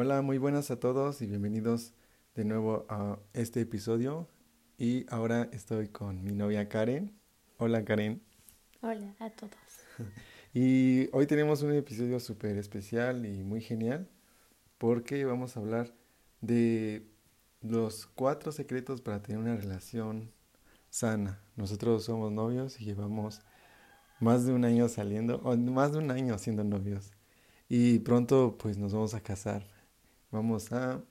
Hola, muy buenas a todos y bienvenidos de nuevo a este episodio. Y ahora estoy con mi novia Karen. Hola Karen. Hola a todos. Y hoy tenemos un episodio súper especial y muy genial porque vamos a hablar de los cuatro secretos para tener una relación sana. Nosotros somos novios y llevamos más de un año saliendo, o más de un año siendo novios. Y pronto pues nos vamos a casar. Vamos a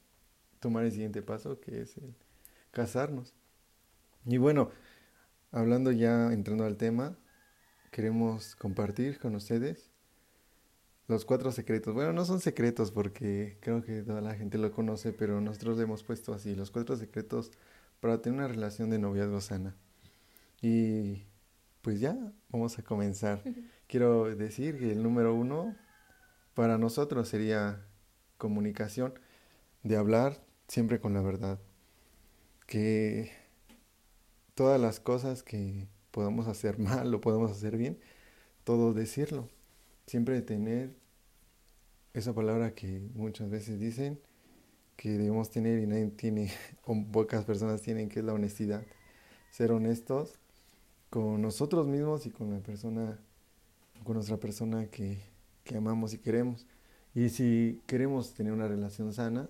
tomar el siguiente paso que es el casarnos. Y bueno, hablando ya, entrando al tema, queremos compartir con ustedes los cuatro secretos. Bueno, no son secretos porque creo que toda la gente lo conoce, pero nosotros le hemos puesto así, los cuatro secretos para tener una relación de noviazgo sana. Y pues ya, vamos a comenzar. Quiero decir que el número uno para nosotros sería comunicación, de hablar siempre con la verdad. Que todas las cosas que podamos hacer mal o podemos hacer bien, todo decirlo. Siempre tener esa palabra que muchas veces dicen que debemos tener y nadie tiene, o pocas personas tienen, que es la honestidad. Ser honestos con nosotros mismos y con la persona, con nuestra persona que, que amamos y queremos. Y si queremos tener una relación sana,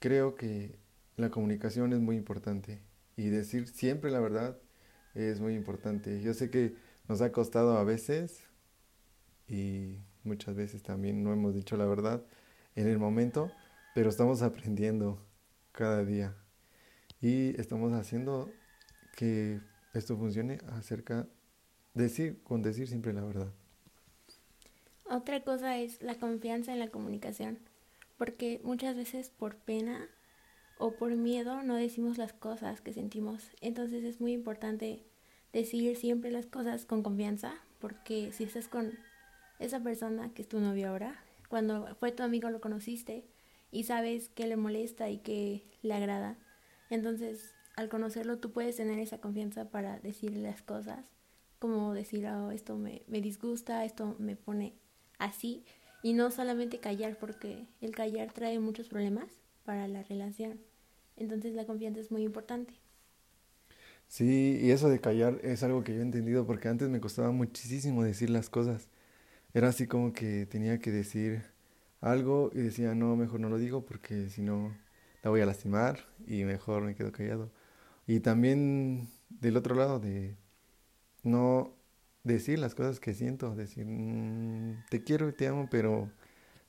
creo que la comunicación es muy importante y decir siempre la verdad es muy importante. Yo sé que nos ha costado a veces y muchas veces también no hemos dicho la verdad en el momento, pero estamos aprendiendo cada día y estamos haciendo que esto funcione acerca decir con decir siempre la verdad. Otra cosa es la confianza en la comunicación, porque muchas veces por pena o por miedo no decimos las cosas que sentimos. Entonces es muy importante decir siempre las cosas con confianza, porque si estás con esa persona que es tu novio ahora, cuando fue tu amigo lo conociste y sabes que le molesta y que le agrada, entonces al conocerlo tú puedes tener esa confianza para decirle las cosas, como decir, oh, esto me, me disgusta, esto me pone así, y no solamente callar, porque el callar trae muchos problemas para la relación. Entonces la confianza es muy importante. Sí, y eso de callar es algo que yo he entendido porque antes me costaba muchísimo decir las cosas. Era así como que tenía que decir algo y decía, no, mejor no lo digo porque si no la voy a lastimar y mejor me quedo callado. Y también del otro lado de no decir las cosas que siento, decir, mm, te quiero y te amo, pero,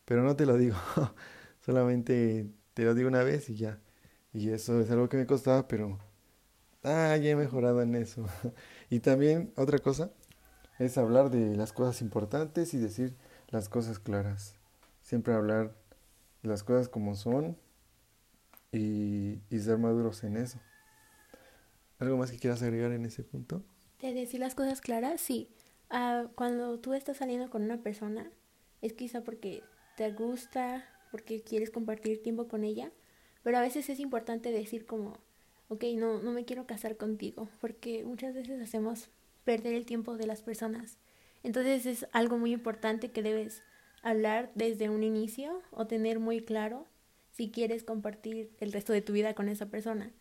pero no te lo digo, solamente te lo digo una vez y ya. Y eso es algo que me costaba, pero ah, ya he mejorado en eso. y también otra cosa es hablar de las cosas importantes y decir las cosas claras. Siempre hablar las cosas como son y, y ser maduros en eso. ¿Algo más que quieras agregar en ese punto? De decir las cosas claras, sí. Ah, cuando tú estás saliendo con una persona, es quizá porque te gusta, porque quieres compartir tiempo con ella, pero a veces es importante decir como, ok, no, no me quiero casar contigo, porque muchas veces hacemos perder el tiempo de las personas. Entonces es algo muy importante que debes hablar desde un inicio o tener muy claro si quieres compartir el resto de tu vida con esa persona,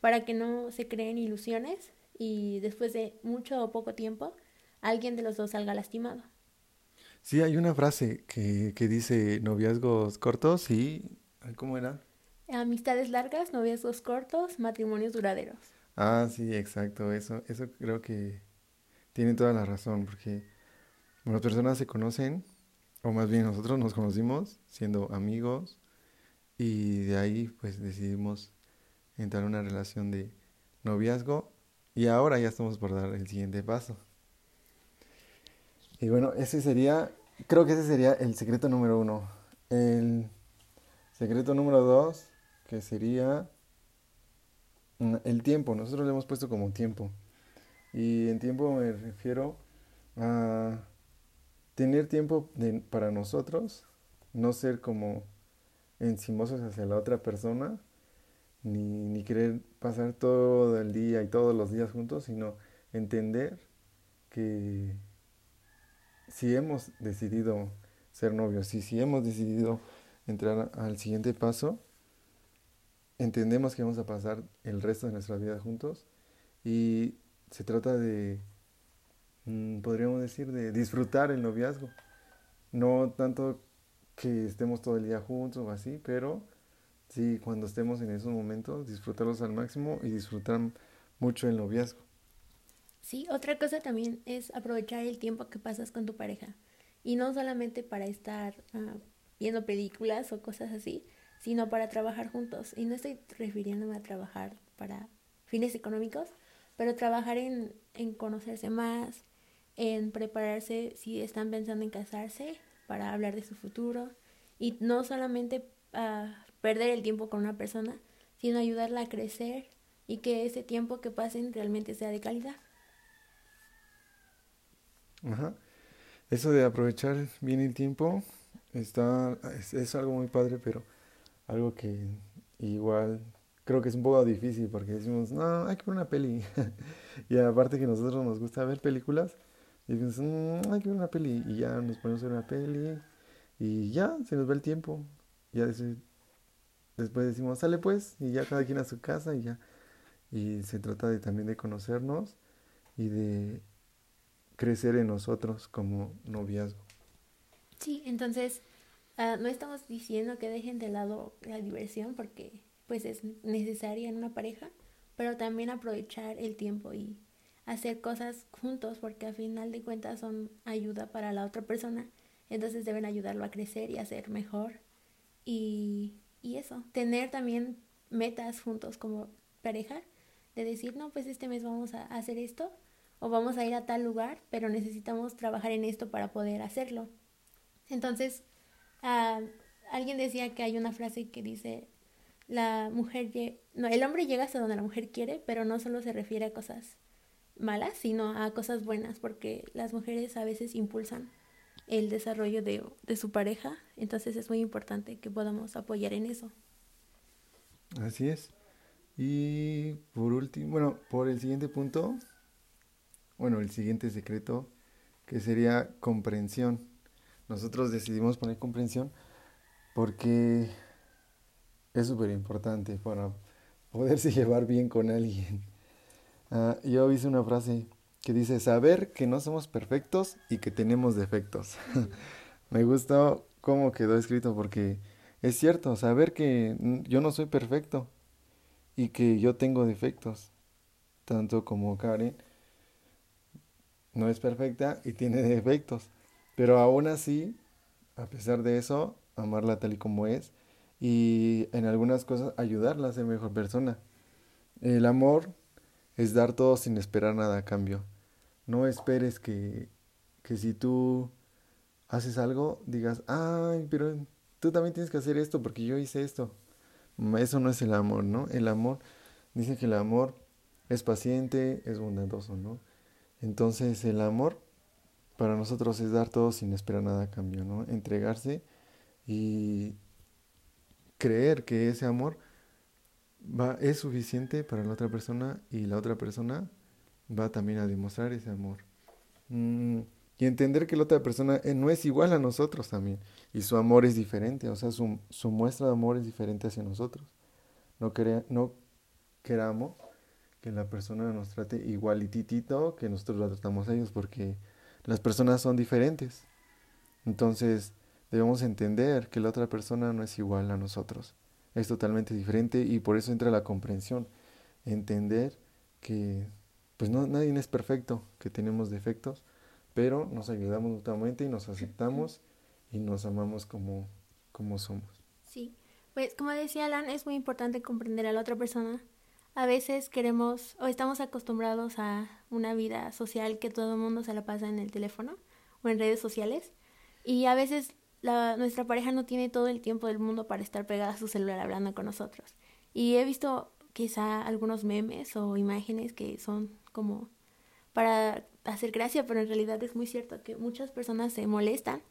para que no se creen ilusiones y después de mucho o poco tiempo alguien de los dos salga lastimado. Sí, hay una frase que, que dice noviazgos cortos y... ¿Cómo era? Amistades largas, noviazgos cortos, matrimonios duraderos. Ah, sí, exacto. Eso, eso creo que tiene toda la razón, porque las personas se conocen, o más bien nosotros nos conocimos siendo amigos, y de ahí pues decidimos entrar en una relación de noviazgo, y ahora ya estamos por dar el siguiente paso. Y bueno, ese sería, creo que ese sería el secreto número uno. El secreto número dos que sería el tiempo. Nosotros le hemos puesto como tiempo. Y en tiempo me refiero a tener tiempo para nosotros, no ser como encimosos hacia la otra persona, ni, ni querer pasar todo el día y todos los días juntos, sino entender que si hemos decidido ser novios y si hemos decidido entrar al siguiente paso, entendemos que vamos a pasar el resto de nuestra vida juntos y se trata de, mm, podríamos decir, de disfrutar el noviazgo. No tanto que estemos todo el día juntos o así, pero sí, cuando estemos en esos momentos, disfrutarlos al máximo y disfrutar mucho el noviazgo. Sí, otra cosa también es aprovechar el tiempo que pasas con tu pareja. Y no solamente para estar ah, viendo películas o cosas así, sino para trabajar juntos. Y no estoy refiriéndome a trabajar para fines económicos, pero trabajar en, en conocerse más, en prepararse si están pensando en casarse, para hablar de su futuro. Y no solamente a perder el tiempo con una persona, sino ayudarla a crecer y que ese tiempo que pasen realmente sea de calidad. Ajá. Eso de aprovechar bien el tiempo está es, algo muy padre, pero algo que igual creo que es un poco difícil porque decimos, no, hay que ver una peli. y aparte que nosotros nos gusta ver películas, y decimos, mm, hay que ver una peli. Y ya nos ponemos a ver una peli y ya se nos va el tiempo. Ya después decimos, sale pues, y ya cada quien a su casa y ya. Y se trata de también de conocernos y de crecer en nosotros como noviazgo. Sí, entonces ah, no estamos diciendo que dejen de lado la diversión porque pues es necesaria en una pareja, pero también aprovechar el tiempo y hacer cosas juntos porque al final de cuentas son ayuda para la otra persona, entonces deben ayudarlo a crecer y a ser mejor y, y eso, tener también metas juntos como pareja, de decir, no, pues este mes vamos a hacer esto o vamos a ir a tal lugar, pero necesitamos trabajar en esto para poder hacerlo. Entonces, ah, alguien decía que hay una frase que dice, la mujer, no, el hombre llega hasta donde la mujer quiere, pero no solo se refiere a cosas malas, sino a cosas buenas, porque las mujeres a veces impulsan el desarrollo de, de su pareja, entonces es muy importante que podamos apoyar en eso. Así es. Y por último, bueno, por el siguiente punto, bueno, el siguiente secreto, que sería comprensión. Nosotros decidimos poner comprensión porque es súper importante para poderse llevar bien con alguien. Uh, yo hice una frase que dice, saber que no somos perfectos y que tenemos defectos. Me gustó cómo quedó escrito porque es cierto, saber que yo no soy perfecto y que yo tengo defectos, tanto como Karen no es perfecta y tiene defectos. Pero aún así, a pesar de eso, amarla tal y como es y en algunas cosas ayudarla a ser mejor persona. El amor es dar todo sin esperar nada a cambio. No esperes que, que si tú haces algo, digas, ay, pero tú también tienes que hacer esto porque yo hice esto. Eso no es el amor, ¿no? El amor, dice que el amor es paciente, es bondadoso, ¿no? Entonces el amor para nosotros es dar todo sin esperar nada a cambio, ¿no? Entregarse y creer que ese amor va, es suficiente para la otra persona y la otra persona va también a demostrar ese amor. Mm, y entender que la otra persona eh, no es igual a nosotros también. Y su amor es diferente, o sea, su, su muestra de amor es diferente hacia nosotros. No, no queramos que la persona nos trate igualititito que nosotros la tratamos a ellos, porque las personas son diferentes. Entonces, debemos entender que la otra persona no es igual a nosotros. Es totalmente diferente y por eso entra la comprensión. Entender que pues no, nadie es perfecto, que tenemos defectos, pero nos ayudamos mutuamente y nos aceptamos y nos amamos como, como somos. Sí, pues como decía Alan, es muy importante comprender a la otra persona a veces queremos o estamos acostumbrados a una vida social que todo el mundo se la pasa en el teléfono o en redes sociales y a veces la, nuestra pareja no tiene todo el tiempo del mundo para estar pegada a su celular hablando con nosotros. Y he visto quizá algunos memes o imágenes que son como para hacer gracia, pero en realidad es muy cierto que muchas personas se molestan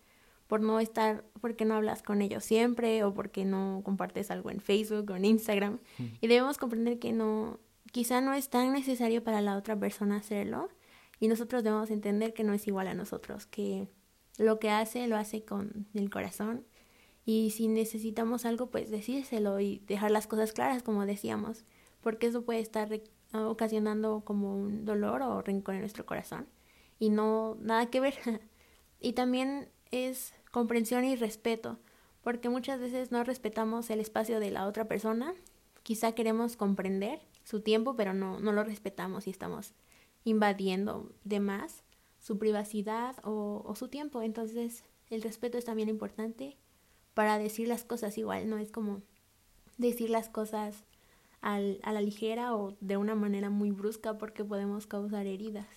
por no estar, porque no hablas con ellos siempre o porque no compartes algo en Facebook o en Instagram. Y debemos comprender que no, quizá no es tan necesario para la otra persona hacerlo y nosotros debemos entender que no es igual a nosotros, que lo que hace lo hace con el corazón. Y si necesitamos algo, pues decírselo y dejar las cosas claras, como decíamos, porque eso puede estar ocasionando como un dolor o rencor en nuestro corazón y no nada que ver. y también es comprensión y respeto, porque muchas veces no respetamos el espacio de la otra persona, quizá queremos comprender su tiempo, pero no, no lo respetamos y estamos invadiendo de más su privacidad o, o su tiempo. Entonces, el respeto es también importante para decir las cosas igual, no es como decir las cosas al, a la ligera o de una manera muy brusca porque podemos causar heridas.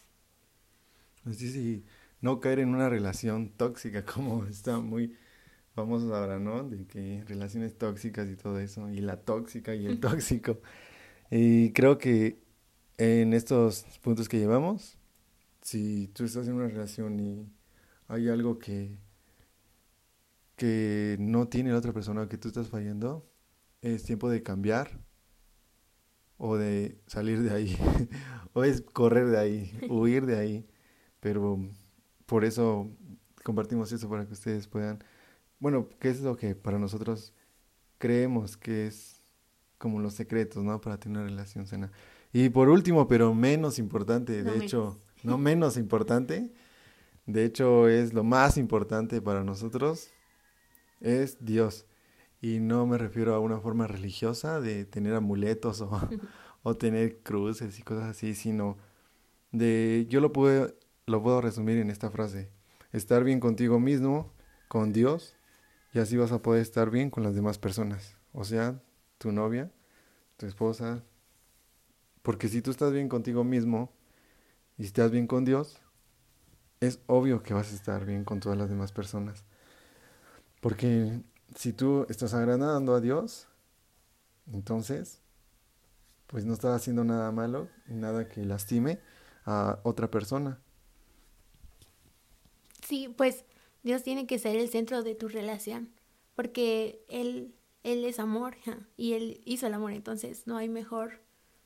Sí, sí, no caer en una relación tóxica como está muy famoso ahora, ¿no? De que relaciones tóxicas y todo eso, y la tóxica y el tóxico. Y creo que en estos puntos que llevamos, si tú estás en una relación y hay algo que, que no tiene la otra persona que tú estás fallando, es tiempo de cambiar o de salir de ahí, o es correr de ahí, huir de ahí. Pero por eso compartimos eso para que ustedes puedan, bueno, qué es lo que para nosotros creemos que es como los secretos, ¿no? Para tener una relación sana. Y por último, pero menos importante, de hecho, no menos importante, de hecho es lo más importante para nosotros, es Dios. Y no me refiero a una forma religiosa de tener amuletos o, o tener cruces y cosas así, sino de, yo lo puedo, lo puedo resumir en esta frase, estar bien contigo mismo, con Dios, y así vas a poder estar bien con las demás personas, o sea, tu novia, tu esposa, porque si tú estás bien contigo mismo y estás bien con Dios, es obvio que vas a estar bien con todas las demás personas. Porque si tú estás agradando a Dios, entonces, pues no estás haciendo nada malo, nada que lastime a otra persona. Sí, pues Dios tiene que ser el centro de tu relación, porque Él, Él es amor y Él hizo el amor, entonces no hay mejor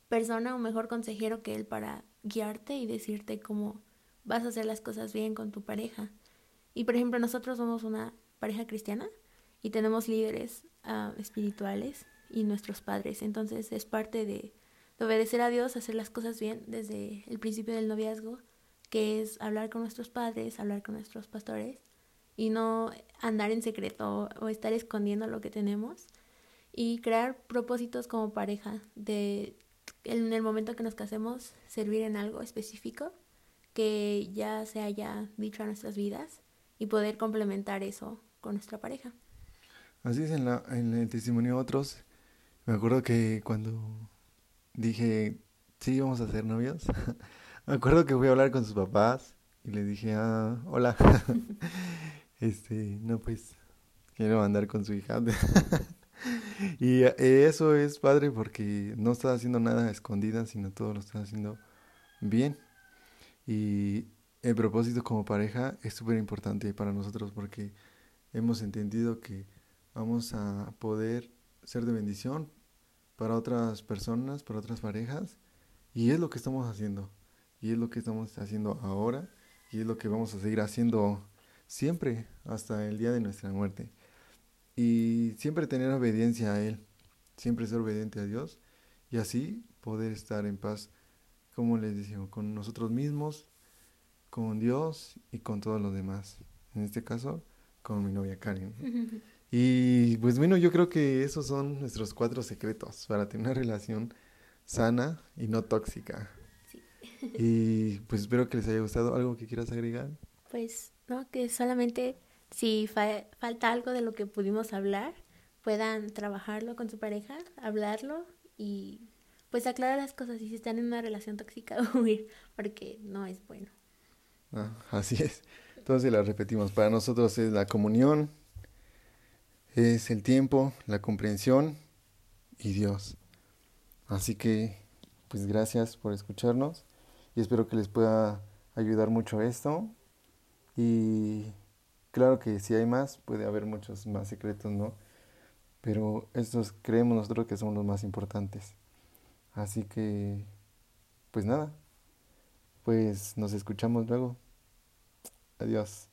persona o mejor consejero que él para guiarte y decirte cómo vas a hacer las cosas bien con tu pareja. Y por ejemplo, nosotros somos una pareja cristiana y tenemos líderes uh, espirituales y nuestros padres. Entonces es parte de, de obedecer a Dios, hacer las cosas bien desde el principio del noviazgo, que es hablar con nuestros padres, hablar con nuestros pastores y no andar en secreto o estar escondiendo lo que tenemos y crear propósitos como pareja de en el momento que nos casemos servir en algo específico que ya se haya dicho a nuestras vidas y poder complementar eso con nuestra pareja. Así es en, la, el testimonio de otros. Me acuerdo que cuando dije, sí, vamos a ser novios, me acuerdo que fui a hablar con sus papás y les dije, ah, hola. este, no, pues, quiero andar con su hija. y eh, eso es padre porque no estás haciendo nada a escondidas, sino todo lo estás haciendo bien. Y el propósito como pareja es súper importante para nosotros porque hemos entendido que vamos a poder ser de bendición para otras personas, para otras parejas. Y es lo que estamos haciendo. Y es lo que estamos haciendo ahora. Y es lo que vamos a seguir haciendo siempre hasta el día de nuestra muerte. Y siempre tener obediencia a Él, siempre ser obediente a Dios y así poder estar en paz, como les decimos, con nosotros mismos, con Dios y con todos los demás. En este caso, con mi novia Karen. Y pues bueno, yo creo que esos son nuestros cuatro secretos para tener una relación sana y no tóxica. Y pues espero que les haya gustado. ¿Algo que quieras agregar? Pues no, que solamente si falta algo de lo que pudimos hablar, puedan trabajarlo con su pareja, hablarlo y pues aclarar las cosas y si están en una relación tóxica huir porque no es bueno. Ah, así es. Entonces la repetimos, para nosotros es la comunión, es el tiempo, la comprensión y Dios. Así que pues gracias por escucharnos y espero que les pueda ayudar mucho esto y Claro que si hay más, puede haber muchos más secretos, ¿no? Pero estos creemos nosotros que son los más importantes. Así que, pues nada, pues nos escuchamos luego. Adiós.